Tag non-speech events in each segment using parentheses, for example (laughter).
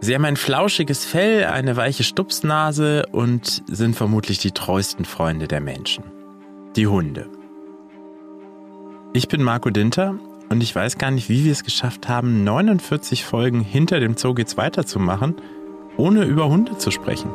Sie haben ein flauschiges Fell, eine weiche Stupsnase und sind vermutlich die treuesten Freunde der Menschen. Die Hunde. Ich bin Marco Dinter und ich weiß gar nicht, wie wir es geschafft haben, 49 Folgen hinter dem Zoo geht's weiterzumachen, ohne über Hunde zu sprechen.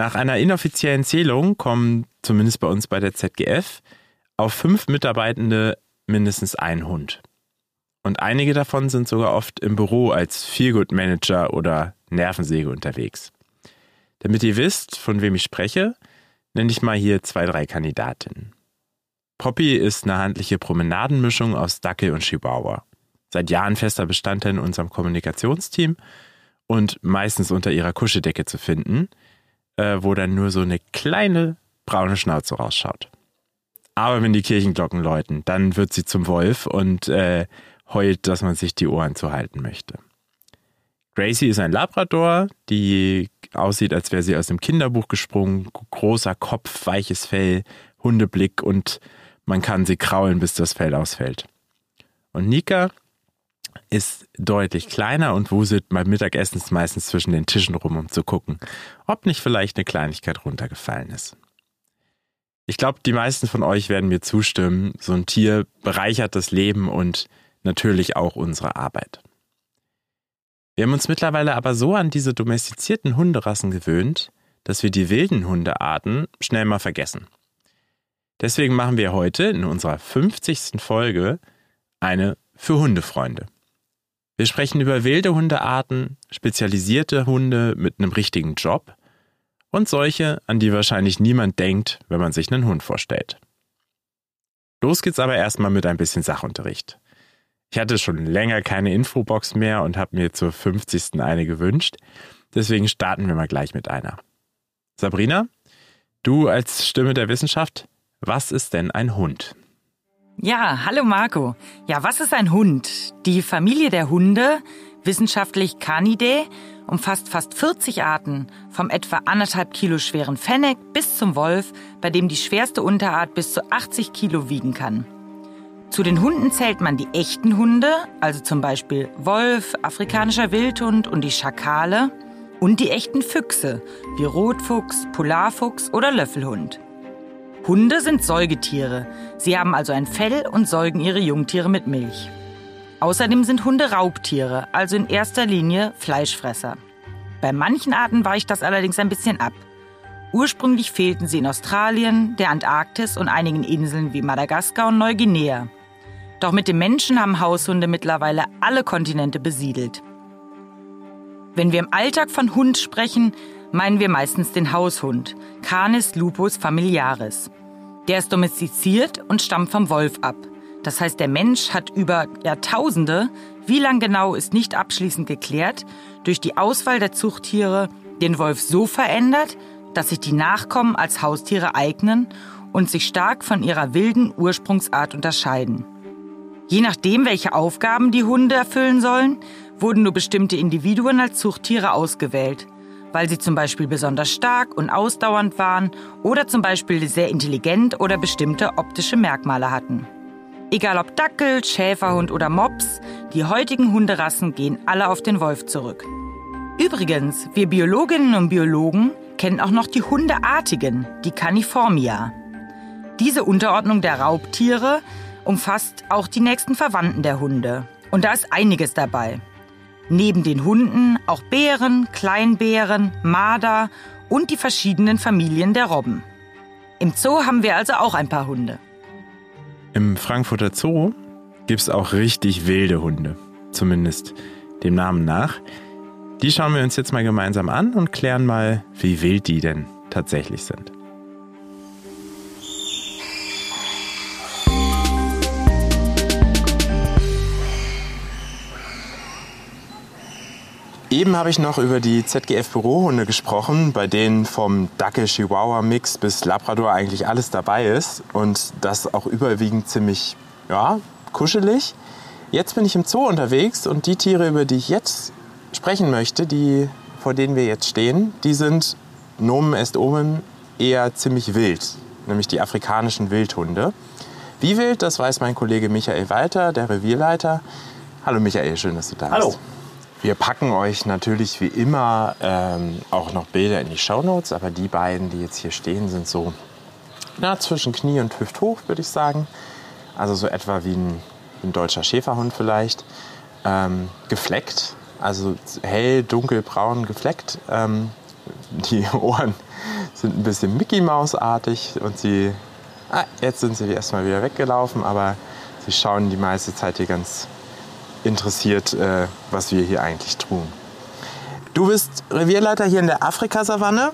Nach einer inoffiziellen Zählung kommen, zumindest bei uns bei der ZGF, auf fünf Mitarbeitende mindestens ein Hund. Und einige davon sind sogar oft im Büro als Feelgood Manager oder Nervensäge unterwegs. Damit ihr wisst, von wem ich spreche, nenne ich mal hier zwei, drei Kandidatinnen. Poppy ist eine handliche Promenadenmischung aus Dackel und Chihuahua. Seit Jahren fester Bestandteil in unserem Kommunikationsteam und meistens unter ihrer Kuscheldecke zu finden – äh, wo dann nur so eine kleine braune Schnauze rausschaut. Aber wenn die Kirchenglocken läuten, dann wird sie zum Wolf und äh, heult, dass man sich die Ohren zuhalten möchte. Gracie ist ein Labrador, die aussieht, als wäre sie aus dem Kinderbuch gesprungen. Großer Kopf, weiches Fell, Hundeblick und man kann sie kraulen, bis das Fell ausfällt. Und Nika ist deutlich kleiner und wuselt beim Mittagessen meistens zwischen den Tischen rum, um zu gucken, ob nicht vielleicht eine Kleinigkeit runtergefallen ist. Ich glaube, die meisten von euch werden mir zustimmen, so ein Tier bereichert das Leben und natürlich auch unsere Arbeit. Wir haben uns mittlerweile aber so an diese domestizierten Hunderassen gewöhnt, dass wir die wilden Hundearten schnell mal vergessen. Deswegen machen wir heute in unserer 50. Folge eine für Hundefreunde. Wir sprechen über wilde Hundearten, spezialisierte Hunde mit einem richtigen Job und solche, an die wahrscheinlich niemand denkt, wenn man sich einen Hund vorstellt. Los geht's aber erstmal mit ein bisschen Sachunterricht. Ich hatte schon länger keine Infobox mehr und habe mir zur 50. eine gewünscht. Deswegen starten wir mal gleich mit einer. Sabrina, du als Stimme der Wissenschaft, was ist denn ein Hund? Ja, hallo Marco. Ja, was ist ein Hund? Die Familie der Hunde, wissenschaftlich Canidae, umfasst fast 40 Arten, vom etwa anderthalb Kilo schweren Fennec bis zum Wolf, bei dem die schwerste Unterart bis zu 80 Kilo wiegen kann. Zu den Hunden zählt man die echten Hunde, also zum Beispiel Wolf, afrikanischer Wildhund und die Schakale, und die echten Füchse, wie Rotfuchs, Polarfuchs oder Löffelhund. Hunde sind Säugetiere. Sie haben also ein Fell und säugen ihre Jungtiere mit Milch. Außerdem sind Hunde Raubtiere, also in erster Linie Fleischfresser. Bei manchen Arten weicht das allerdings ein bisschen ab. Ursprünglich fehlten sie in Australien, der Antarktis und einigen Inseln wie Madagaskar und Neuguinea. Doch mit dem Menschen haben Haushunde mittlerweile alle Kontinente besiedelt. Wenn wir im Alltag von Hund sprechen, meinen wir meistens den Haushund, Canis lupus familiaris. Der ist domestiziert und stammt vom Wolf ab. Das heißt, der Mensch hat über Jahrtausende, wie lang genau ist nicht abschließend geklärt, durch die Auswahl der Zuchttiere den Wolf so verändert, dass sich die Nachkommen als Haustiere eignen und sich stark von ihrer wilden Ursprungsart unterscheiden. Je nachdem, welche Aufgaben die Hunde erfüllen sollen, wurden nur bestimmte Individuen als Zuchttiere ausgewählt – weil sie zum Beispiel besonders stark und ausdauernd waren oder zum Beispiel sehr intelligent oder bestimmte optische Merkmale hatten. Egal ob Dackel, Schäferhund oder Mops, die heutigen Hunderassen gehen alle auf den Wolf zurück. Übrigens, wir Biologinnen und Biologen kennen auch noch die Hundeartigen, die Caniformia. Diese Unterordnung der Raubtiere umfasst auch die nächsten Verwandten der Hunde. Und da ist einiges dabei. Neben den Hunden auch Bären, Kleinbären, Marder und die verschiedenen Familien der Robben. Im Zoo haben wir also auch ein paar Hunde. Im Frankfurter Zoo gibt es auch richtig wilde Hunde, zumindest dem Namen nach. Die schauen wir uns jetzt mal gemeinsam an und klären mal, wie wild die denn tatsächlich sind. Eben habe ich noch über die ZGF-Bürohunde gesprochen, bei denen vom Dackel-Chihuahua-Mix bis Labrador eigentlich alles dabei ist und das auch überwiegend ziemlich, ja, kuschelig. Jetzt bin ich im Zoo unterwegs und die Tiere, über die ich jetzt sprechen möchte, die, vor denen wir jetzt stehen, die sind Nomen est omen eher ziemlich wild, nämlich die afrikanischen Wildhunde. Wie wild, das weiß mein Kollege Michael Walter, der Revierleiter. Hallo Michael, schön, dass du da Hallo. Wir packen euch natürlich wie immer ähm, auch noch Bilder in die Shownotes, aber die beiden, die jetzt hier stehen, sind so na, zwischen Knie und Hüft hoch, würde ich sagen. Also so etwa wie ein, ein deutscher Schäferhund vielleicht. Ähm, gefleckt, also hell, dunkel, braun gefleckt. Ähm, die (laughs) Ohren sind ein bisschen Mickey Maus-artig und sie, ah, jetzt sind sie erstmal wieder weggelaufen, aber sie schauen die meiste Zeit hier ganz interessiert, äh, was wir hier eigentlich tun. Du bist Revierleiter hier in der Afrikasavanne.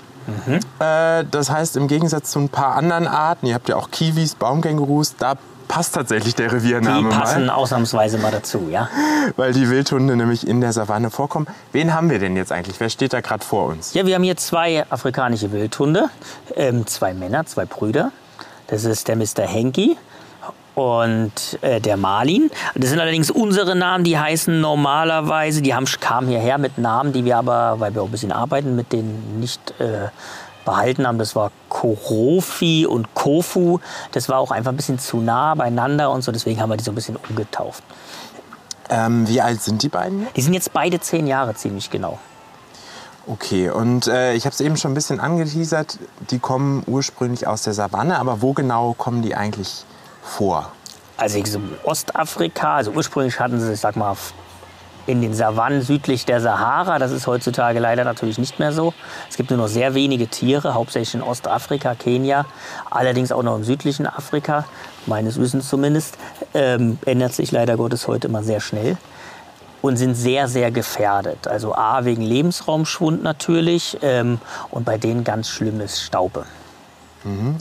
Äh, das heißt, im Gegensatz zu ein paar anderen Arten, ihr habt ja auch Kiwis, Baumkängurus, da passt tatsächlich der Die Reviername passen mal, ausnahmsweise mal dazu, ja. weil die Wildhunde nämlich in der Savanne vorkommen. Wen haben wir denn jetzt eigentlich? Wer steht da gerade vor uns? Ja, wir haben hier zwei afrikanische Wildhunde, ähm, zwei Männer, zwei Brüder. Das ist der Mr. Henki und äh, der Marlin. Das sind allerdings unsere Namen, die heißen normalerweise, die haben, kamen hierher mit Namen, die wir aber, weil wir auch ein bisschen arbeiten, mit denen nicht äh, behalten haben. Das war Korofi und Kofu. Das war auch einfach ein bisschen zu nah beieinander und so, deswegen haben wir die so ein bisschen umgetauft. Ähm, wie alt sind die beiden? Die sind jetzt beide zehn Jahre ziemlich genau. Okay, und äh, ich habe es eben schon ein bisschen angeteasert, die kommen ursprünglich aus der Savanne, aber wo genau kommen die eigentlich vor? also so Ostafrika, also ursprünglich hatten sie, ich sag mal, in den Savannen südlich der Sahara. Das ist heutzutage leider natürlich nicht mehr so. Es gibt nur noch sehr wenige Tiere, hauptsächlich in Ostafrika, Kenia, allerdings auch noch im südlichen Afrika, meines Wissens zumindest. Ähm, ändert sich leider Gottes heute immer sehr schnell und sind sehr, sehr gefährdet. Also A, wegen Lebensraumschwund natürlich ähm, und bei denen ganz schlimmes Staupe.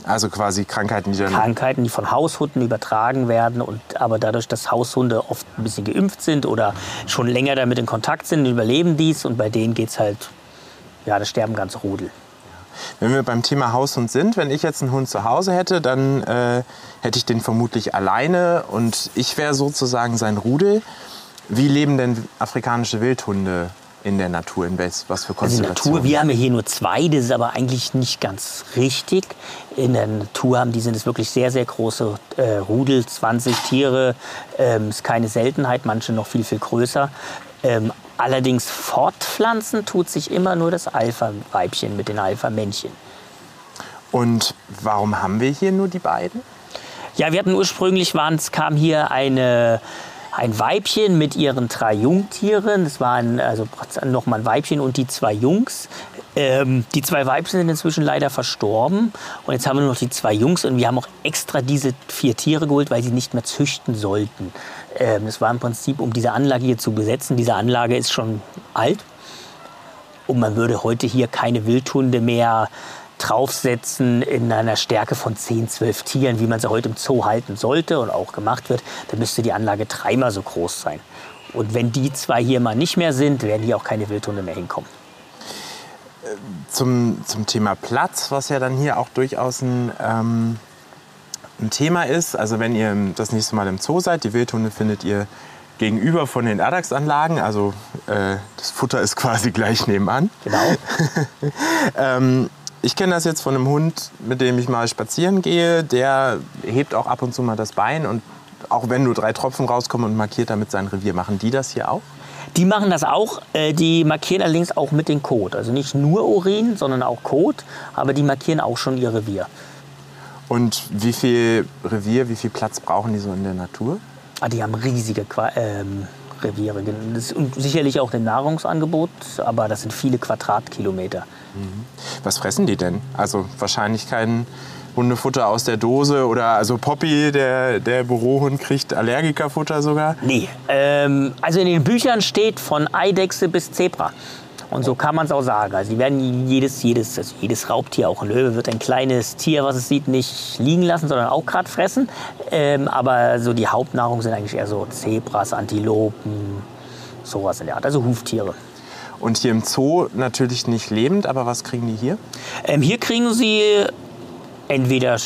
Also quasi Krankheiten, die dann Krankheiten, die von Haushunden übertragen werden und aber dadurch, dass Haushunde oft ein bisschen geimpft sind oder schon länger damit in Kontakt sind, überleben dies und bei denen geht es halt, ja, da sterben ganz Rudel. Wenn wir beim Thema Haushund sind, wenn ich jetzt einen Hund zu Hause hätte, dann äh, hätte ich den vermutlich alleine und ich wäre sozusagen sein Rudel. Wie leben denn afrikanische Wildhunde in der Natur? In was was für Also in der Konstellationen? Natur, wir haben hier nur zwei, das ist aber eigentlich nicht ganz richtig. In der Natur haben die sind es wirklich sehr, sehr große äh, Rudel, 20 Tiere, ähm, ist keine Seltenheit, manche noch viel, viel größer. Ähm, allerdings fortpflanzen tut sich immer nur das Alpha-Weibchen mit den Alpha-Männchen. Und warum haben wir hier nur die beiden? Ja, wir hatten ursprünglich, waren's, kam hier eine, ein Weibchen mit ihren drei Jungtieren. Das waren also nochmal ein Weibchen und die zwei Jungs. Ähm, die zwei Weibchen sind inzwischen leider verstorben. Und jetzt haben wir nur noch die zwei Jungs. Und wir haben auch extra diese vier Tiere geholt, weil sie nicht mehr züchten sollten. Ähm, das war im Prinzip, um diese Anlage hier zu besetzen. Diese Anlage ist schon alt. Und man würde heute hier keine Wildhunde mehr draufsetzen in einer Stärke von 10, 12 Tieren, wie man sie heute im Zoo halten sollte und auch gemacht wird. Dann müsste die Anlage dreimal so groß sein. Und wenn die zwei hier mal nicht mehr sind, werden hier auch keine Wildhunde mehr hinkommen. Zum, zum Thema Platz, was ja dann hier auch durchaus ein, ähm, ein Thema ist. Also wenn ihr das nächste Mal im Zoo seid, die Wildhunde findet ihr gegenüber von den Erdax-Anlagen. Also äh, das Futter ist (laughs) quasi gleich nebenan. Genau. (laughs) Ähm, ich kenne das jetzt von einem Hund, mit dem ich mal spazieren gehe. Der hebt auch ab und zu mal das Bein. Und auch wenn nur drei Tropfen rauskommen und markiert damit sein Revier, machen die das hier auch? Die machen das auch. äh, Die markieren allerdings auch mit dem Kot. Also nicht nur Urin, sondern auch Kot. Aber die markieren auch schon ihr Revier. Und wie viel Revier, wie viel Platz brauchen die so in der Natur? Ah, die haben riesige Qua ähm, Reviere. Das, und sicherlich auch den Nahrungsangebot, aber das sind viele Quadratkilometer. Was fressen die denn? Also wahrscheinlich kein Hundefutter aus der Dose oder also Poppy, der, der Bürohund, kriegt Allergikerfutter sogar. Nee, ähm, also in den Büchern steht von Eidechse bis Zebra. Und so kann man es auch sagen. Also die werden jedes, jedes, also jedes Raubtier, auch ein Löwe, wird ein kleines Tier, was es sieht, nicht liegen lassen, sondern auch gerade fressen. Ähm, aber so die Hauptnahrung sind eigentlich eher so Zebras, Antilopen, sowas in der Art. Also Huftiere. Und hier im Zoo natürlich nicht lebend, aber was kriegen die hier? Ähm, hier kriegen sie entweder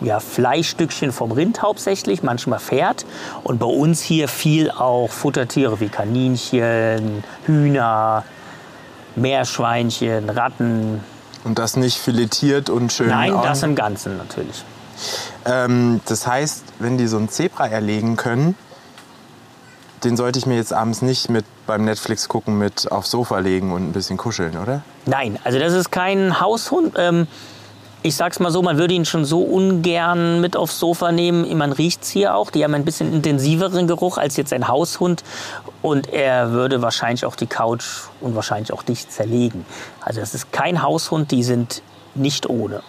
ja, Fleischstückchen vom Rind hauptsächlich, manchmal Pferd. Und bei uns hier viel auch Futtertiere wie Kaninchen, Hühner, Meerschweinchen, Ratten. Und das nicht filetiert und schön. Nein, das im Ganzen natürlich. Ähm, das heißt, wenn die so ein Zebra erlegen können, den sollte ich mir jetzt abends nicht mit beim Netflix gucken mit aufs Sofa legen und ein bisschen kuscheln, oder? Nein, also das ist kein Haushund. Ähm, ich sag's mal so, man würde ihn schon so ungern mit aufs Sofa nehmen. Man riecht's hier auch. Die haben ein bisschen intensiveren Geruch als jetzt ein Haushund. Und er würde wahrscheinlich auch die Couch und wahrscheinlich auch dich zerlegen. Also es ist kein Haushund, die sind nicht ohne.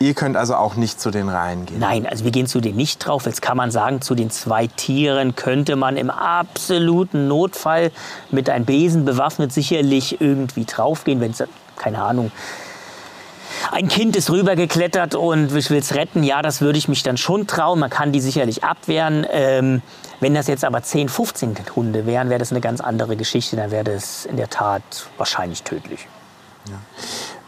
Ihr könnt also auch nicht zu den Reihen gehen? Nein, also wir gehen zu denen nicht drauf. Jetzt kann man sagen, zu den zwei Tieren könnte man im absoluten Notfall mit einem Besen bewaffnet sicherlich irgendwie draufgehen, wenn es, keine Ahnung, ein Kind ist rübergeklettert und ich will es retten, ja, das würde ich mich dann schon trauen. Man kann die sicherlich abwehren. Ähm, wenn das jetzt aber 10, 15 Hunde wären, wäre das eine ganz andere Geschichte. Dann wäre das in der Tat wahrscheinlich tödlich.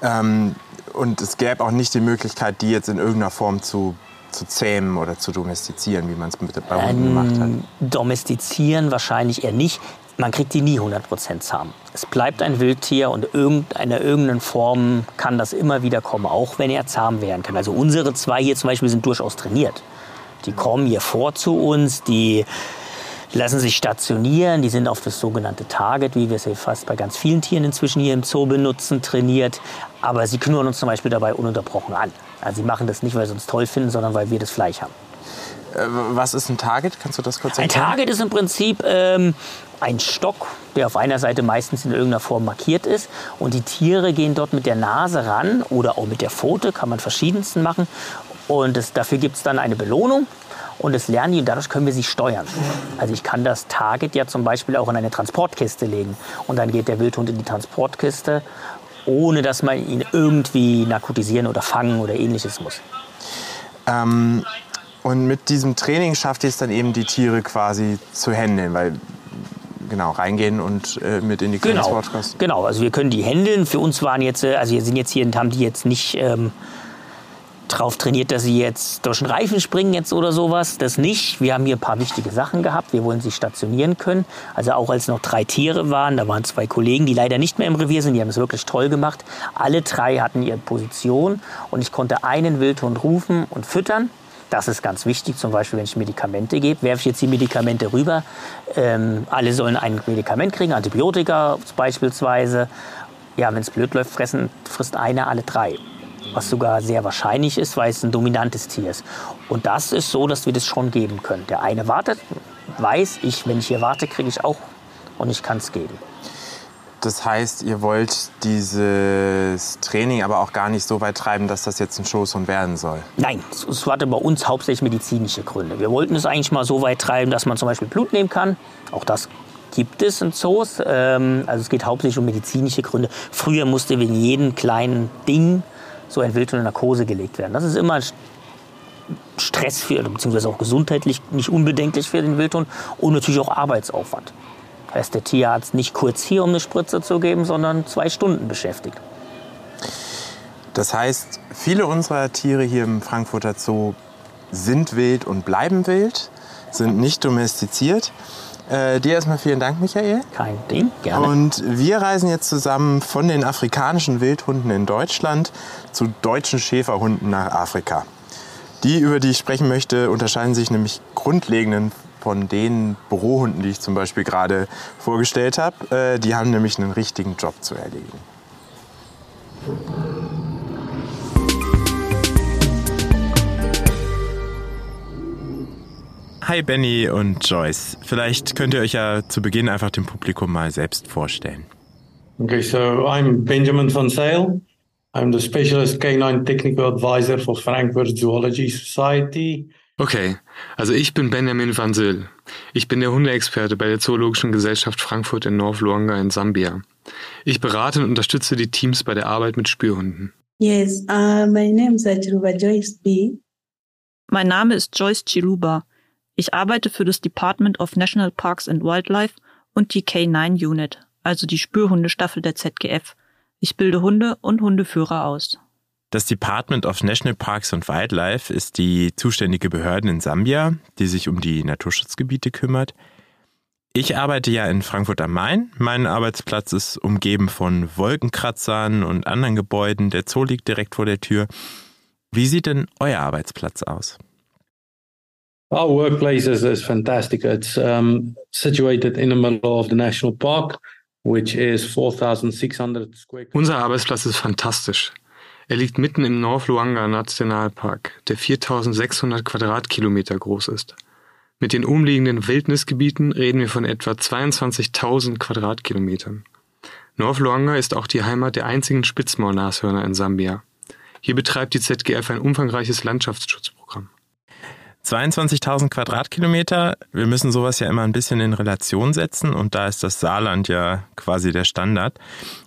Ja. Ähm, und es gäbe auch nicht die Möglichkeit, die jetzt in irgendeiner Form zu, zu zähmen oder zu domestizieren, wie man es bei Hunden ähm, gemacht hat. Domestizieren wahrscheinlich eher nicht. Man kriegt die nie 100% zahm. Es bleibt ein Wildtier und in irgendeiner Form kann das immer wieder kommen, auch wenn er zahm werden kann. Also unsere zwei hier zum Beispiel sind durchaus trainiert. Die kommen hier vor zu uns, die lassen sich stationieren, die sind auf das sogenannte Target, wie wir es ja fast bei ganz vielen Tieren inzwischen hier im Zoo benutzen, trainiert. Aber sie knurren uns zum Beispiel dabei ununterbrochen an. Also sie machen das nicht, weil sie uns toll finden, sondern weil wir das Fleisch haben. Äh, was ist ein Target? Kannst du das kurz erklären? Ein Target ist im Prinzip ähm, ein Stock, der auf einer Seite meistens in irgendeiner Form markiert ist. Und die Tiere gehen dort mit der Nase ran oder auch mit der Pfote, kann man verschiedensten machen. Und das, dafür gibt es dann eine Belohnung und das lernen die und dadurch können wir sie steuern. Also ich kann das Target ja zum Beispiel auch in eine Transportkiste legen und dann geht der Wildhund in die Transportkiste, ohne dass man ihn irgendwie narkotisieren oder fangen oder ähnliches muss. Ähm, und mit diesem Training schafft ihr es dann eben, die Tiere quasi zu händeln, weil genau reingehen und äh, mit in die genau. Genau, also wir können die händeln. Für uns waren jetzt, äh, also wir sind jetzt hier und haben die jetzt nicht ähm, drauf trainiert, dass sie jetzt durch den Reifen springen jetzt oder sowas. Das nicht. Wir haben hier ein paar wichtige Sachen gehabt. Wir wollen sie stationieren können. Also auch als noch drei Tiere waren, da waren zwei Kollegen, die leider nicht mehr im Revier sind. Die haben es wirklich toll gemacht. Alle drei hatten ihre Position und ich konnte einen Wildhund rufen und füttern. Das ist ganz wichtig, zum Beispiel, wenn ich Medikamente gebe, werfe ich jetzt die Medikamente rüber. Ähm, alle sollen ein Medikament kriegen, Antibiotika beispielsweise. Ja, wenn es blöd läuft, fressen, frisst einer alle drei was sogar sehr wahrscheinlich ist, weil es ein dominantes Tier ist. Und das ist so, dass wir das schon geben können. Der eine wartet, weiß ich, wenn ich hier warte, kriege ich auch und ich kann es geben. Das heißt, ihr wollt dieses Training aber auch gar nicht so weit treiben, dass das jetzt ein Schoßhund werden soll? Nein, es hatte bei uns hauptsächlich medizinische Gründe. Wir wollten es eigentlich mal so weit treiben, dass man zum Beispiel Blut nehmen kann. Auch das gibt es in Zoos. Ähm, also es geht hauptsächlich um medizinische Gründe. Früher musste wegen jedem kleinen Ding so ein Wildhund in Narkose gelegt werden. Das ist immer Stress für, beziehungsweise auch gesundheitlich nicht unbedenklich für den Wildhund und natürlich auch Arbeitsaufwand. Da ist der Tierarzt nicht kurz hier, um eine Spritze zu geben, sondern zwei Stunden beschäftigt. Das heißt, viele unserer Tiere hier im Frankfurter Zoo sind wild und bleiben wild, sind nicht domestiziert. Äh, dir erstmal vielen Dank, Michael. Kein Ding, gerne. Und wir reisen jetzt zusammen von den afrikanischen Wildhunden in Deutschland zu deutschen Schäferhunden nach Afrika. Die, über die ich sprechen möchte, unterscheiden sich nämlich grundlegend von den Bürohunden, die ich zum Beispiel gerade vorgestellt habe. Äh, die haben nämlich einen richtigen Job zu erledigen. Hi Benny und Joyce. Vielleicht könnt ihr euch ja zu Beginn einfach dem Publikum mal selbst vorstellen. Okay, so I'm Benjamin van Sale. I'm the Specialist Canine Technical Advisor for Frankfurt Zoology Society. Okay, also ich bin Benjamin van Zyl. Ich bin der Hundeexperte bei der Zoologischen Gesellschaft Frankfurt in North Luanga in Sambia. Ich berate und unterstütze die Teams bei der Arbeit mit Spürhunden. Yes, uh, my name is Chiruba Joyce B. Mein Name ist Joyce Chiruba. Ich arbeite für das Department of National Parks and Wildlife und die K9 Unit, also die Spürhundestaffel der ZGF. Ich bilde Hunde und Hundeführer aus. Das Department of National Parks and Wildlife ist die zuständige Behörde in Sambia, die sich um die Naturschutzgebiete kümmert. Ich arbeite ja in Frankfurt am Main. Mein Arbeitsplatz ist umgeben von Wolkenkratzern und anderen Gebäuden. Der Zoo liegt direkt vor der Tür. Wie sieht denn euer Arbeitsplatz aus? Our workplace is, is fantastic. It's um, situated in the middle of the national park, which is 4,600 square. Unser Arbeitsplatz ist fantastisch. Er liegt mitten im North Luanga Nationalpark, der 4600 Quadratkilometer groß ist. Mit den umliegenden Wildnisgebieten reden wir von etwa 22.000 Quadratkilometern. North Luanga ist auch die Heimat der einzigen Spitzmaulnashörner in Sambia. Hier betreibt die ZGF ein umfangreiches Landschaftsschutzprogramm. 22.000 Quadratkilometer. Wir müssen sowas ja immer ein bisschen in Relation setzen und da ist das Saarland ja quasi der Standard.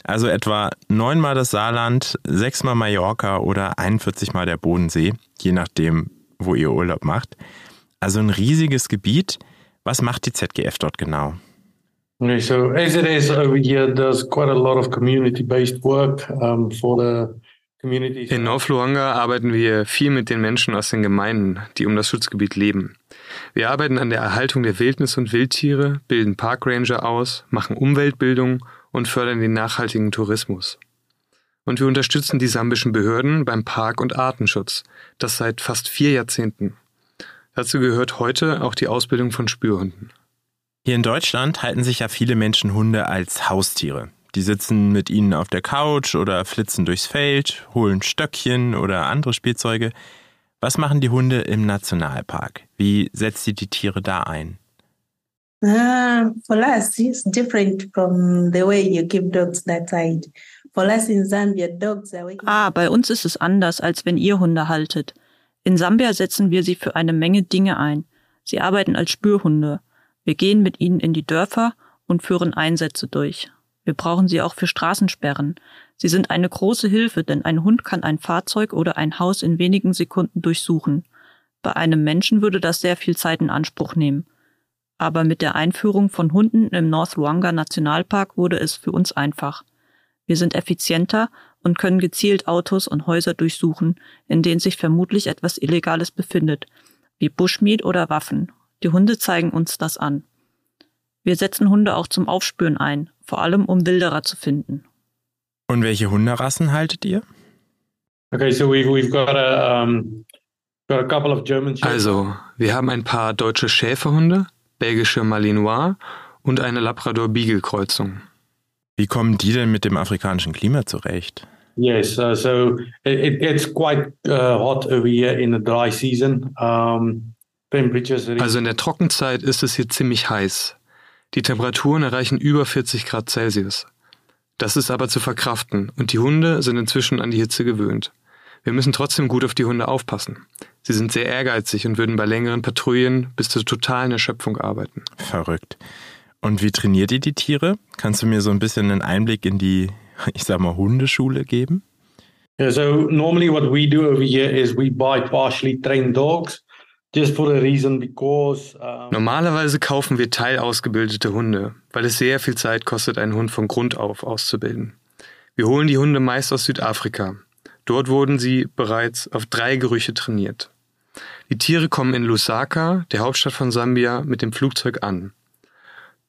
Also etwa neunmal das Saarland, sechsmal Mallorca oder 41 mal der Bodensee, je nachdem, wo ihr Urlaub macht. Also ein riesiges Gebiet. Was macht die ZGF dort genau? Okay, so as it is over here, there's quite a lot of community-based work um, for the in North Luanga arbeiten wir viel mit den Menschen aus den Gemeinden, die um das Schutzgebiet leben. Wir arbeiten an der Erhaltung der Wildnis- und Wildtiere, bilden Parkranger aus, machen Umweltbildung und fördern den nachhaltigen Tourismus. Und wir unterstützen die sambischen Behörden beim Park- und Artenschutz, das seit fast vier Jahrzehnten. Dazu gehört heute auch die Ausbildung von Spürhunden. Hier in Deutschland halten sich ja viele Menschen Hunde als Haustiere. Die sitzen mit ihnen auf der Couch oder flitzen durchs Feld, holen Stöckchen oder andere Spielzeuge. Was machen die Hunde im Nationalpark? Wie setzt ihr die Tiere da ein? Uh, for us, it's different from the way you give dogs that side. For us in Zambia, dogs are Ah, bei uns ist es anders, als wenn ihr Hunde haltet. In Sambia setzen wir sie für eine Menge Dinge ein. Sie arbeiten als Spürhunde. Wir gehen mit ihnen in die Dörfer und führen Einsätze durch. Wir brauchen sie auch für Straßensperren. Sie sind eine große Hilfe, denn ein Hund kann ein Fahrzeug oder ein Haus in wenigen Sekunden durchsuchen. Bei einem Menschen würde das sehr viel Zeit in Anspruch nehmen. Aber mit der Einführung von Hunden im North Luanga Nationalpark wurde es für uns einfach. Wir sind effizienter und können gezielt Autos und Häuser durchsuchen, in denen sich vermutlich etwas Illegales befindet, wie Bushmeat oder Waffen. Die Hunde zeigen uns das an. Wir setzen Hunde auch zum Aufspüren ein, vor allem um Wilderer zu finden. Und welche Hunderassen haltet ihr? Okay, so we've, we've got a, um, got a couple of German Also, wir haben ein paar deutsche Schäferhunde, belgische Malinois und eine Labrador Beagle Kreuzung. Wie kommen die denn mit dem afrikanischen Klima zurecht? Yes, uh, so it, it's quite uh, hot over here in the dry season. Um, also in der Trockenzeit ist es hier ziemlich heiß. Die Temperaturen erreichen über 40 Grad Celsius. Das ist aber zu verkraften und die Hunde sind inzwischen an die Hitze gewöhnt. Wir müssen trotzdem gut auf die Hunde aufpassen. Sie sind sehr ehrgeizig und würden bei längeren Patrouillen bis zur totalen Erschöpfung arbeiten. Verrückt. Und wie trainiert ihr die Tiere? Kannst du mir so ein bisschen einen Einblick in die, ich sag mal, Hundeschule geben? Yeah, so normally what we do over here is we buy partially trained dogs Um Normalerweise kaufen wir teilausgebildete Hunde, weil es sehr viel Zeit kostet, einen Hund von Grund auf auszubilden. Wir holen die Hunde meist aus Südafrika. Dort wurden sie bereits auf drei Gerüche trainiert. Die Tiere kommen in Lusaka, der Hauptstadt von Sambia, mit dem Flugzeug an.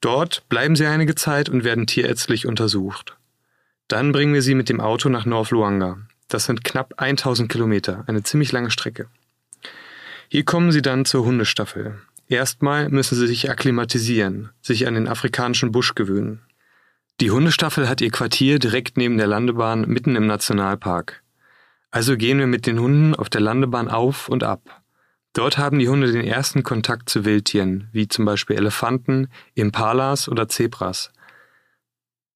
Dort bleiben sie einige Zeit und werden tierärztlich untersucht. Dann bringen wir sie mit dem Auto nach North Luanga. Das sind knapp 1000 Kilometer, eine ziemlich lange Strecke. Hier kommen sie dann zur Hundestaffel. Erstmal müssen sie sich akklimatisieren, sich an den afrikanischen Busch gewöhnen. Die Hundestaffel hat ihr Quartier direkt neben der Landebahn mitten im Nationalpark. Also gehen wir mit den Hunden auf der Landebahn auf und ab. Dort haben die Hunde den ersten Kontakt zu Wildtieren, wie zum Beispiel Elefanten, Impalas oder Zebras.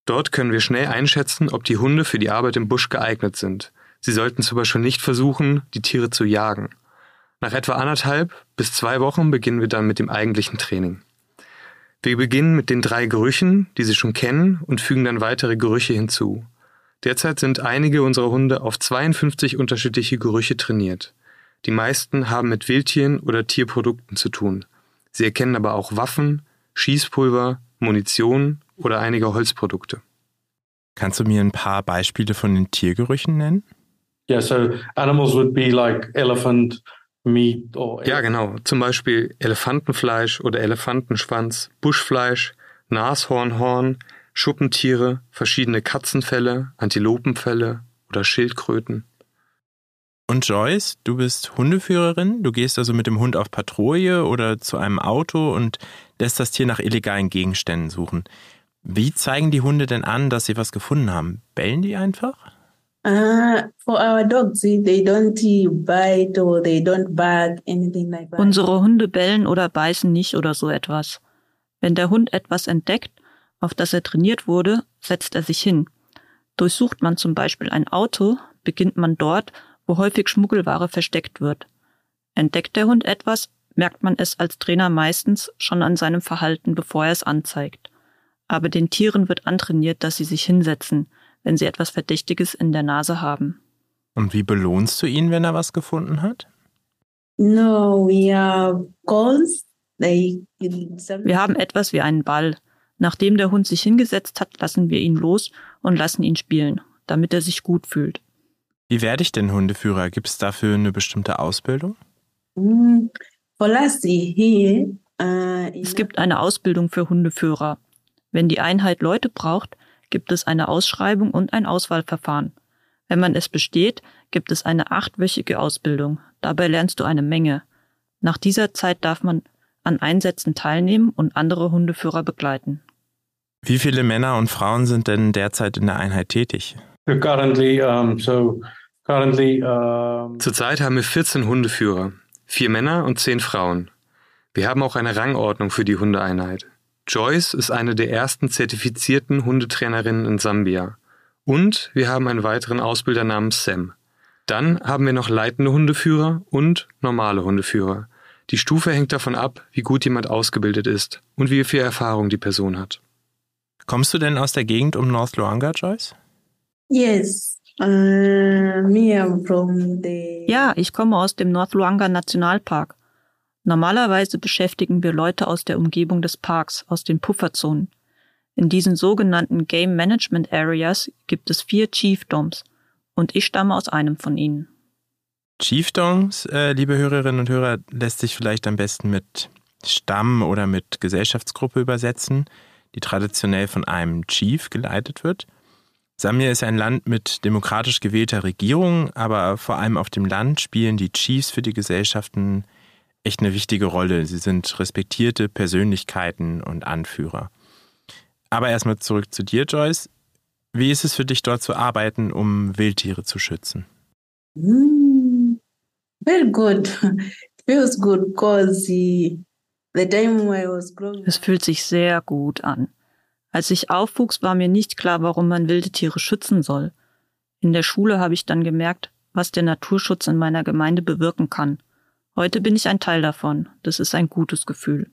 Dort können wir schnell einschätzen, ob die Hunde für die Arbeit im Busch geeignet sind. Sie sollten zum Beispiel nicht versuchen, die Tiere zu jagen. Nach etwa anderthalb bis zwei Wochen beginnen wir dann mit dem eigentlichen Training. Wir beginnen mit den drei Gerüchen, die Sie schon kennen, und fügen dann weitere Gerüche hinzu. Derzeit sind einige unserer Hunde auf 52 unterschiedliche Gerüche trainiert. Die meisten haben mit Wildtieren oder Tierprodukten zu tun. Sie erkennen aber auch Waffen, Schießpulver, Munition oder einige Holzprodukte. Kannst du mir ein paar Beispiele von den Tiergerüchen nennen? Yeah, so animals would be like elephant, ja, genau. Zum Beispiel Elefantenfleisch oder Elefantenschwanz, Buschfleisch, Nashornhorn, Schuppentiere, verschiedene Katzenfälle, Antilopenfälle oder Schildkröten. Und Joyce, du bist Hundeführerin, du gehst also mit dem Hund auf Patrouille oder zu einem Auto und lässt das Tier nach illegalen Gegenständen suchen. Wie zeigen die Hunde denn an, dass sie was gefunden haben? Bellen die einfach? Uh, for our dogs, they don't bite or they don't bark, anything like that. Unsere Hunde bellen oder beißen nicht oder so etwas. Wenn der Hund etwas entdeckt, auf das er trainiert wurde, setzt er sich hin. Durchsucht man zum Beispiel ein Auto, beginnt man dort, wo häufig Schmuggelware versteckt wird. Entdeckt der Hund etwas, merkt man es als Trainer meistens schon an seinem Verhalten, bevor er es anzeigt. Aber den Tieren wird antrainiert, dass sie sich hinsetzen, wenn sie etwas Verdächtiges in der Nase haben. Und wie belohnst du ihn, wenn er was gefunden hat? No, we have calls. They, Wir haben etwas wie einen Ball. Nachdem der Hund sich hingesetzt hat, lassen wir ihn los und lassen ihn spielen, damit er sich gut fühlt. Wie werde ich denn Hundeführer? Gibt es dafür eine bestimmte Ausbildung? Mm, uh, Es gibt eine Ausbildung für Hundeführer. Wenn die Einheit Leute braucht, gibt es eine Ausschreibung und ein Auswahlverfahren. Wenn man es besteht, gibt es eine achtwöchige Ausbildung. Dabei lernst du eine Menge. Nach dieser Zeit darf man an Einsätzen teilnehmen und andere Hundeführer begleiten. Wie viele Männer und Frauen sind denn derzeit in der Einheit tätig? Zurzeit haben wir 14 Hundeführer, vier Männer und zehn Frauen. Wir haben auch eine Rangordnung für die Hundeeinheit. Joyce ist eine der ersten zertifizierten Hundetrainerinnen in Sambia. Und wir haben einen weiteren Ausbilder namens Sam. Dann haben wir noch leitende Hundeführer und normale Hundeführer. Die Stufe hängt davon ab, wie gut jemand ausgebildet ist und wie viel Erfahrung die Person hat. Kommst du denn aus der Gegend um North Luanga, Joyce? Yes. Uh, me, I'm from the. Ja, ich komme aus dem North Luanga Nationalpark. Normalerweise beschäftigen wir Leute aus der Umgebung des Parks, aus den Pufferzonen. In diesen sogenannten Game Management Areas gibt es vier Chiefdoms und ich stamme aus einem von ihnen. Chiefdoms, äh, liebe Hörerinnen und Hörer, lässt sich vielleicht am besten mit Stamm oder mit Gesellschaftsgruppe übersetzen, die traditionell von einem Chief geleitet wird. Sambia ist ein Land mit demokratisch gewählter Regierung, aber vor allem auf dem Land spielen die Chiefs für die Gesellschaften echt eine wichtige Rolle. Sie sind respektierte Persönlichkeiten und Anführer. Aber erstmal zurück zu dir, Joyce. Wie ist es für dich dort zu arbeiten, um Wildtiere zu schützen? Mm, very good. (laughs) Feels good because the time I was growing. Es fühlt sich sehr gut an. Als ich aufwuchs, war mir nicht klar, warum man wilde Tiere schützen soll. In der Schule habe ich dann gemerkt, was der Naturschutz in meiner Gemeinde bewirken kann. Heute bin ich ein Teil davon. Das ist ein gutes Gefühl.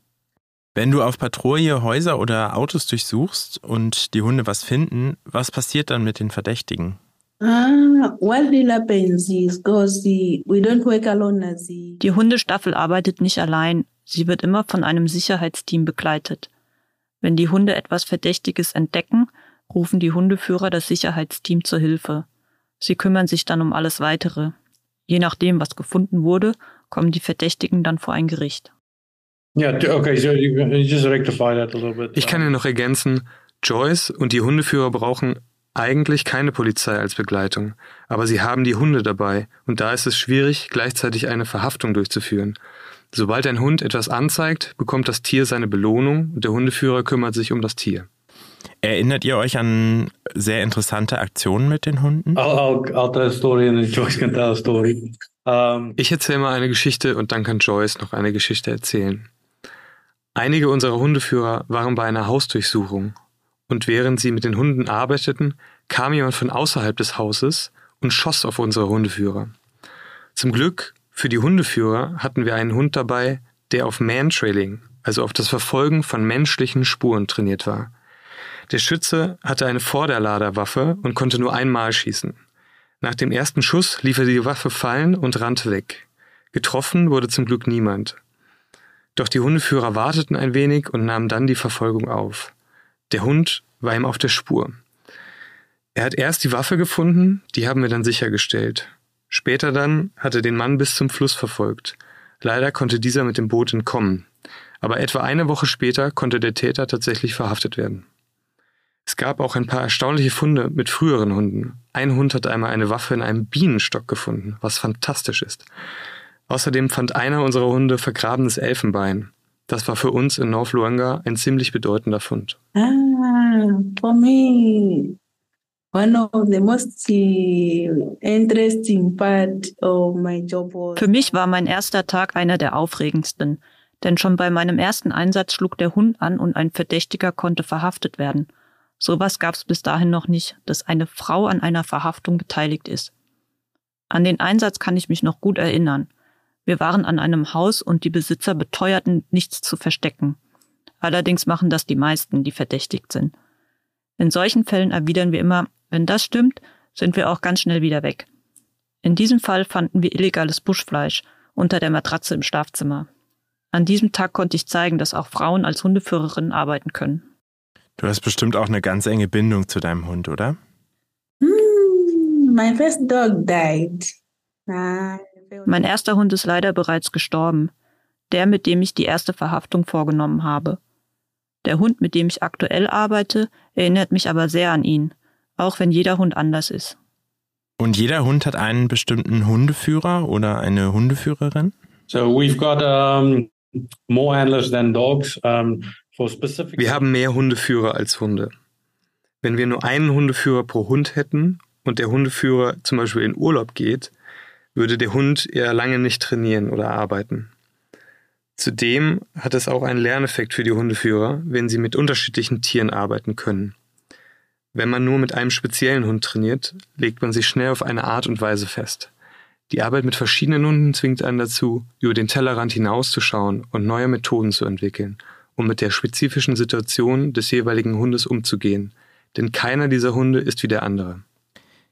Wenn du auf Patrouille Häuser oder Autos durchsuchst und die Hunde was finden, was passiert dann mit den Verdächtigen? Ah, Die Hundestaffel arbeitet nicht allein. Sie wird immer von einem Sicherheitsteam begleitet. Wenn die Hunde etwas Verdächtiges entdecken, rufen die Hundeführer das Sicherheitsteam zur Hilfe. Sie kümmern sich dann um alles weitere. Je nachdem, was gefunden wurde, kommen die Verdächtigen dann vor ein Gericht. yeah, t- okay, so you, you just rectify that a little bit. Ich kann ja noch ergänzen, Joyce und die Hundeführer brauchen eigentlich keine Polizei als Begleitung, aber sie haben die Hunde dabei und da ist es schwierig, gleichzeitig eine Verhaftung durchzuführen. Sobald ein Hund etwas anzeigt, bekommt das Tier seine Belohnung und der Hundeführer kümmert sich um das Tier. Erinnert ihr euch an sehr interessante Aktionen mit den Hunden? I'll, I'll, I'll tell a story and then Joyce can tell a story. Um, Ich erzähle mal eine Geschichte und dann kann Joyce noch eine Geschichte erzählen. Einige unserer Hundeführer waren bei einer Hausdurchsuchung und während sie mit den Hunden arbeiteten, kam jemand von außerhalb des Hauses und schoss auf unsere Hundeführer. Zum Glück für die Hundeführer hatten wir einen Hund dabei, der auf Mantrailing, also auf das Verfolgen von menschlichen Spuren trainiert war. Der Schütze hatte eine Vorderladerwaffe und konnte nur einmal schießen. Nach dem ersten Schuss ließ er die Waffe fallen und rannte weg. Getroffen wurde zum Glück niemand. Doch die Hundeführer warteten ein wenig und nahmen dann die Verfolgung auf. Der Hund war ihm auf der Spur. Er hat erst die Waffe gefunden, die haben wir dann sichergestellt. Später dann hat er den Mann bis zum Fluss verfolgt. Leider konnte dieser mit dem Boot entkommen. Aber etwa eine Woche später konnte der Täter tatsächlich verhaftet werden. Es gab auch ein paar erstaunliche Funde mit früheren Hunden. Ein Hund hat einmal eine Waffe in einem Bienenstock gefunden, was fantastisch ist. Außerdem fand einer unserer Hunde vergrabenes Elfenbein. Das war für uns in North Luanga ein ziemlich bedeutender Fund. Ah, for me, one of the most interesting part of my job was. Für mich war mein erster Tag einer der aufregendsten, denn schon bei meinem ersten Einsatz schlug der Hund an und ein Verdächtiger konnte verhaftet werden. Sowas gab es bis dahin noch nicht, dass eine Frau an einer Verhaftung beteiligt ist. An den Einsatz kann ich mich noch gut erinnern. Wir waren an einem Haus und die Besitzer beteuerten, nichts zu verstecken. Allerdings machen das die meisten, die verdächtigt sind. In solchen Fällen erwidern wir immer, wenn das stimmt, sind wir auch ganz schnell wieder weg. In diesem Fall fanden wir illegales Buschfleisch unter der Matratze im Schlafzimmer. An diesem Tag konnte ich zeigen, dass auch Frauen als Hundeführerinnen arbeiten können. Du hast bestimmt auch eine ganz enge Bindung zu deinem Hund, oder? Hmm, my first dog died. Mein erster Hund ist leider bereits gestorben. Der, mit dem ich die erste Verhaftung vorgenommen habe. Der Hund, mit dem ich aktuell arbeite, erinnert mich aber sehr an ihn, auch wenn jeder Hund anders ist. Und jeder Hund hat einen bestimmten Hundeführer oder eine Hundeführerin? So we've got um, more handlers than dogs. Um. Wir haben mehr Hundeführer als Hunde. Wenn wir nur einen Hundeführer pro Hund hätten und der Hundeführer zum Beispiel in Urlaub geht, würde der Hund eher lange nicht trainieren oder arbeiten. Zudem hat es auch einen Lerneffekt für die Hundeführer, wenn sie mit unterschiedlichen Tieren arbeiten können. Wenn man nur mit einem speziellen Hund trainiert, legt man sich schnell auf eine Art und Weise fest. Die Arbeit mit verschiedenen Hunden zwingt einen dazu, über den Tellerrand hinauszuschauen und neue Methoden zu entwickeln, um mit der spezifischen Situation des jeweiligen Hundes umzugehen. Denn keiner dieser Hunde ist wie der andere.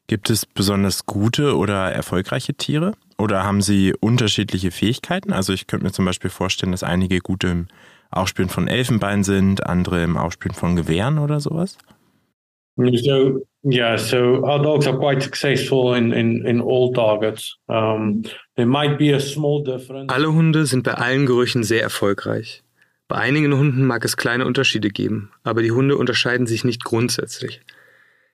Gibt es besonders gute oder erfolgreiche Tiere? Oder haben sie unterschiedliche Fähigkeiten? Also ich könnte mir zum Beispiel vorstellen, dass einige gut im Aufspielen von Elfenbein sind, andere im Aufspielen von Gewehren oder sowas. So yeah, so our dogs are quite successful in in, in all targets. Um, there might be a small difference. Alle Hunde sind bei allen Gerüchen sehr erfolgreich. Bei einigen Hunden mag es kleine Unterschiede geben, aber die Hunde unterscheiden sich nicht grundsätzlich.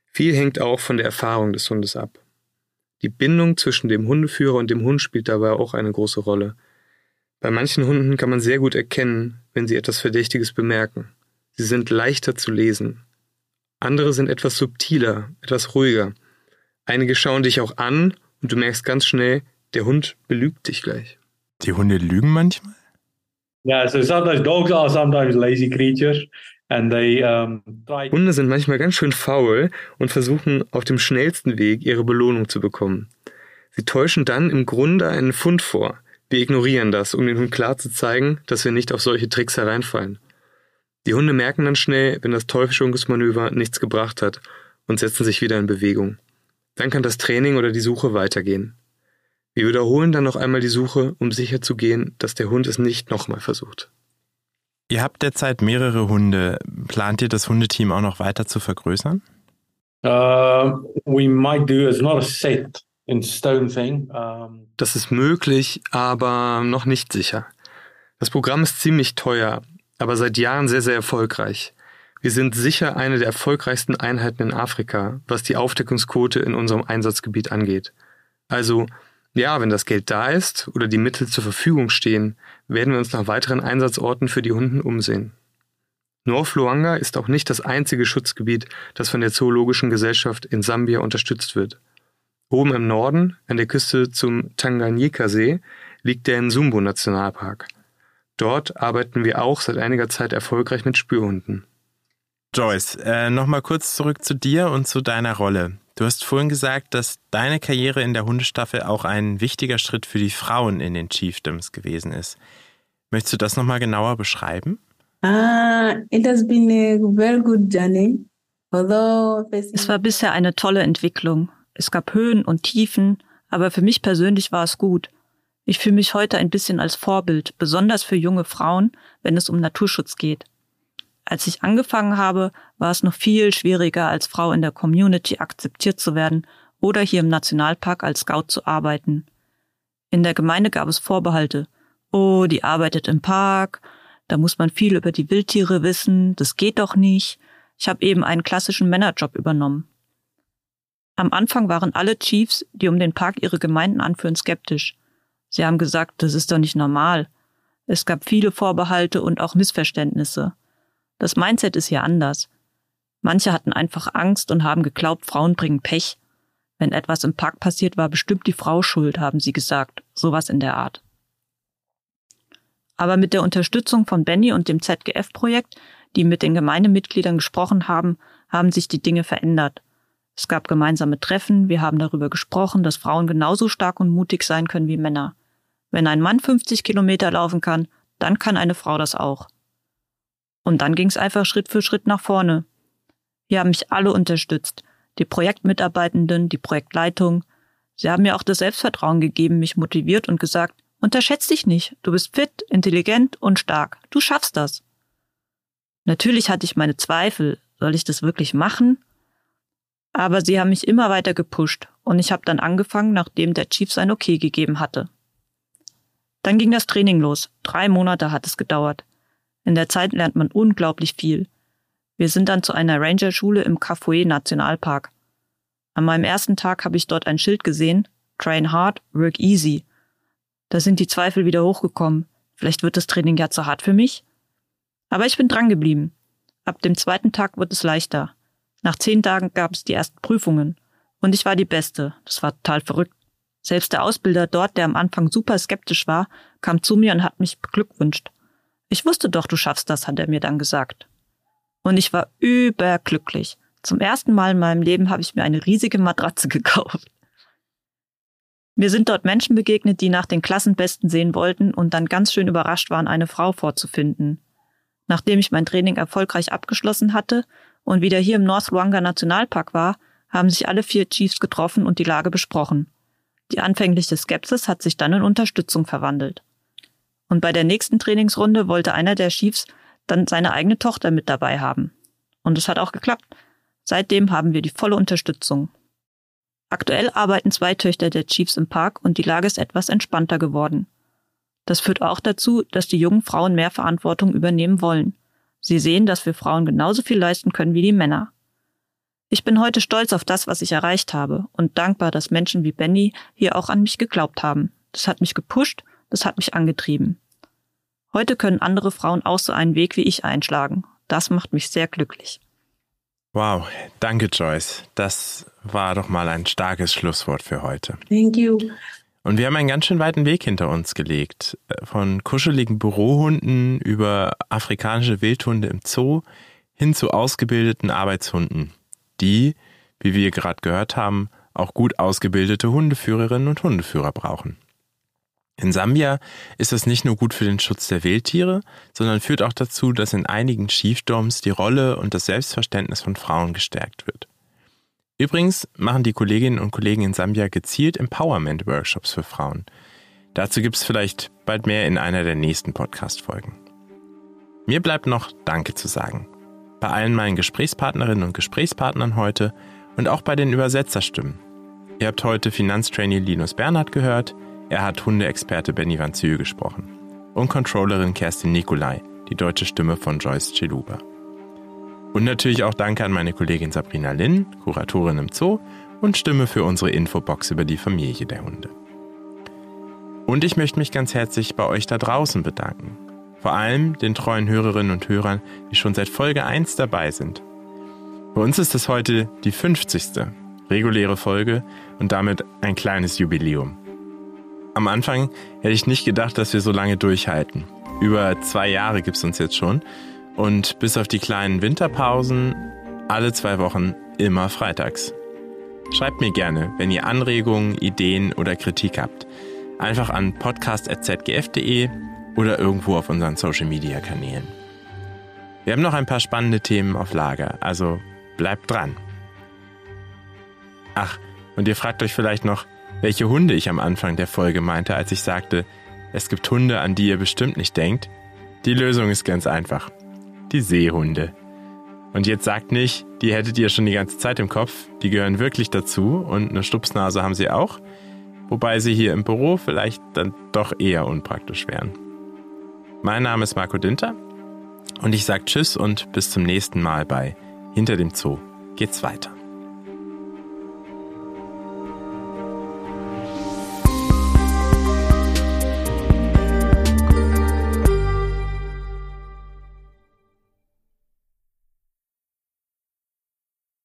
Viel hängt auch von der Erfahrung des Hundes ab. Die Bindung zwischen dem Hundeführer und dem Hund spielt dabei auch eine große Rolle. Bei manchen Hunden kann man sehr gut erkennen, wenn sie etwas Verdächtiges bemerken. Sie sind leichter zu lesen. Andere sind etwas subtiler, etwas ruhiger. Einige schauen dich auch an und du merkst ganz schnell, der Hund belügt dich gleich. Die Hunde lügen manchmal? Yeah, so sometimes dogs are sometimes lazy creatures. And they, um, try Hunde sind manchmal ganz schön faul und versuchen auf dem schnellsten Weg ihre Belohnung zu bekommen. Sie täuschen dann im Grunde einen Fund vor. Wir ignorieren das, um den Hund klar zu zeigen, dass wir nicht auf solche Tricks hereinfallen. Die Hunde merken dann schnell, wenn das Täuschungsmanöver nichts gebracht hat und setzen sich wieder in Bewegung. Dann kann das Training oder die Suche weitergehen. Wir wiederholen dann noch einmal die Suche, um sicherzugehen, dass der Hund es nicht nochmal versucht. Ihr habt derzeit mehrere Hunde. Plant ihr das Hundeteam auch noch weiter zu vergrößern? uh, we might do. It's not a set in stone thing. Um, Das ist möglich, aber noch nicht sicher. Das Programm ist ziemlich teuer, aber seit Jahren sehr, sehr erfolgreich. Wir sind sicher eine der erfolgreichsten Einheiten in Afrika, was die Aufdeckungsquote in unserem Einsatzgebiet angeht. Also, ja, wenn das Geld da ist oder die Mittel zur Verfügung stehen, werden wir uns nach weiteren Einsatzorten für die Hunden umsehen. North Luanga ist auch nicht das einzige Schutzgebiet, das von der Zoologischen Gesellschaft in Sambia unterstützt wird. Oben im Norden, an der Küste zum Tanganyika-See, liegt der Nsumbu-Nationalpark. Dort arbeiten wir auch seit einiger Zeit erfolgreich mit Spürhunden. Joyce, äh, nochmal kurz zurück zu dir und zu deiner Rolle. Du hast vorhin gesagt, dass deine Karriere in der Hundestaffel auch ein wichtiger Schritt für die Frauen in den Chiefdoms gewesen ist. Möchtest du das nochmal genauer beschreiben? Ah, it has been a very good journey. Es war bisher eine tolle Entwicklung. Es gab Höhen und Tiefen, aber für mich persönlich war es gut. Ich fühle mich heute ein bisschen als Vorbild, besonders für junge Frauen, wenn es um Naturschutz geht. Als ich angefangen habe, war es noch viel schwieriger, als Frau in der Community akzeptiert zu werden oder hier im Nationalpark als Scout zu arbeiten. In der Gemeinde gab es Vorbehalte. Oh, die arbeitet im Park, Da muss man viel über die Wildtiere wissen, das geht doch nicht. Ich habe eben einen klassischen Männerjob übernommen. Am Anfang waren alle Chiefs, die um den Park ihre Gemeinden anführen, skeptisch. Sie haben gesagt, das ist doch nicht normal. Es gab viele Vorbehalte und auch Missverständnisse. Das Mindset ist hier anders. Manche hatten einfach Angst und haben geglaubt, Frauen bringen Pech. Wenn etwas im Park passiert, war bestimmt die Frau schuld, haben sie gesagt. Sowas in der Art. Aber mit der Unterstützung von Benny und dem ZGF-Projekt die mit den Gemeindemitgliedern gesprochen haben, haben sich die Dinge verändert. Es gab gemeinsame Treffen, wir haben darüber gesprochen, dass Frauen genauso stark und mutig sein können wie Männer. Wenn ein Mann 50 Kilometer laufen kann, dann kann eine Frau das auch. Und dann ging es einfach Schritt für Schritt nach vorne. Hier haben mich alle unterstützt, die Projektmitarbeitenden, die Projektleitung. Sie haben mir auch das Selbstvertrauen gegeben, mich motiviert und gesagt, unterschätz dich nicht, du bist fit, intelligent und stark, du schaffst das. Natürlich hatte ich meine Zweifel, soll ich das wirklich machen? Aber sie haben mich immer weiter gepusht und ich habe dann angefangen, nachdem der Chief sein Okay gegeben hatte. Dann ging das Training los. Drei Monate hat es gedauert. In der Zeit lernt man unglaublich viel. Wir sind dann zu einer Ranger-Schule im Kafue Nationalpark. An meinem ersten Tag habe ich dort ein Schild gesehen, Train hard, work easy. Da sind die Zweifel wieder hochgekommen. Vielleicht wird das Training ja zu hart für mich? Aber ich bin dran geblieben. Ab dem zweiten Tag wird es leichter. Nach zehn Tagen gab es die ersten Prüfungen. Und ich war die Beste. Das war total verrückt. Selbst der Ausbilder dort, der am Anfang super skeptisch war, kam zu mir und hat mich beglückwünscht. Ich wusste doch, du schaffst das, hat er mir dann gesagt. Und ich war überglücklich. Zum ersten Mal in meinem Leben habe ich mir eine riesige Matratze (laughs) gekauft. Mir sind dort Menschen begegnet, die nach den Klassenbesten sehen wollten und dann ganz schön überrascht waren, eine Frau vorzufinden. Nachdem ich mein Training erfolgreich abgeschlossen hatte und wieder hier im North Luanga Nationalpark war, haben sich alle vier Chiefs getroffen und die Lage besprochen. Die anfängliche Skepsis hat sich dann in Unterstützung verwandelt. Und bei der nächsten Trainingsrunde wollte einer der Chiefs dann seine eigene Tochter mit dabei haben. Und es hat auch geklappt. Seitdem haben wir die volle Unterstützung. Aktuell arbeiten zwei Töchter der Chiefs im Park und die Lage ist etwas entspannter geworden. Das führt auch dazu, dass die jungen Frauen mehr Verantwortung übernehmen wollen. Sie sehen, dass wir Frauen genauso viel leisten können wie die Männer. Ich bin heute stolz auf das, was ich erreicht habe und dankbar, dass Menschen wie Benny hier auch an mich geglaubt haben. Das hat mich gepusht, das hat mich angetrieben. Heute können andere Frauen auch so einen Weg wie ich einschlagen. Das macht mich sehr glücklich. Wow, danke Joyce. Das war doch mal ein starkes Schlusswort für heute. Thank you. Und wir haben einen ganz schön weiten Weg hinter uns gelegt. Von kuscheligen Bürohunden über afrikanische Wildhunde im Zoo hin zu ausgebildeten Arbeitshunden, die, wie wir gerade gehört haben, auch gut ausgebildete Hundeführerinnen und Hundeführer brauchen. In Sambia ist das nicht nur gut für den Schutz der Wildtiere, sondern führt auch dazu, dass in einigen Chiefdoms die Rolle und das Selbstverständnis von Frauen gestärkt wird. Übrigens machen die Kolleginnen und Kollegen in Sambia gezielt Empowerment-Workshops für Frauen. Dazu gibt es vielleicht bald mehr in einer der nächsten Podcast-Folgen. Mir bleibt noch Danke zu sagen. Bei allen meinen Gesprächspartnerinnen und Gesprächspartnern heute und auch bei den Übersetzerstimmen. Ihr habt heute Finanztrainee Linus Bernhard gehört, er hat Hundeexperte Benny Van Zyl gesprochen und Controllerin Kerstin Nikolai, die deutsche Stimme von Joyce Cheluba. Und natürlich auch Danke an meine Kollegin Sabrina Linn, Kuratorin im Zoo und Stimme für unsere Infobox über die Familie der Hunde. Und ich möchte mich ganz herzlich bei euch da draußen bedanken. Vor allem den treuen Hörerinnen und Hörern, die schon seit Folge 1 dabei sind. Bei uns ist es heute die 50. reguläre Folge und damit ein kleines Jubiläum. Am Anfang hätte ich nicht gedacht, dass wir so lange durchhalten. Über zwei Jahre gibt es uns jetzt schon und bis auf die kleinen Winterpausen alle zwei Wochen immer freitags. Schreibt mir gerne, wenn ihr Anregungen, Ideen oder Kritik habt. Einfach an podcast.zgf.de oder irgendwo auf unseren Social Media Kanälen. Wir haben noch ein paar spannende Themen auf Lager, also bleibt dran. Ach, und ihr fragt euch vielleicht noch, welche Hunde ich am Anfang der Folge meinte, als ich sagte, es gibt Hunde, an die ihr bestimmt nicht denkt. Die Lösung ist ganz einfach die Seehunde. Und jetzt sagt nicht, die hättet ihr schon die ganze Zeit im Kopf, die gehören wirklich dazu und eine Stupsnase haben sie auch, wobei sie hier im Büro vielleicht dann doch eher unpraktisch wären. Mein Name ist Marco Dinter Und ich sage Tschüss und bis zum nächsten Mal bei Hinter dem Zoo geht's weiter.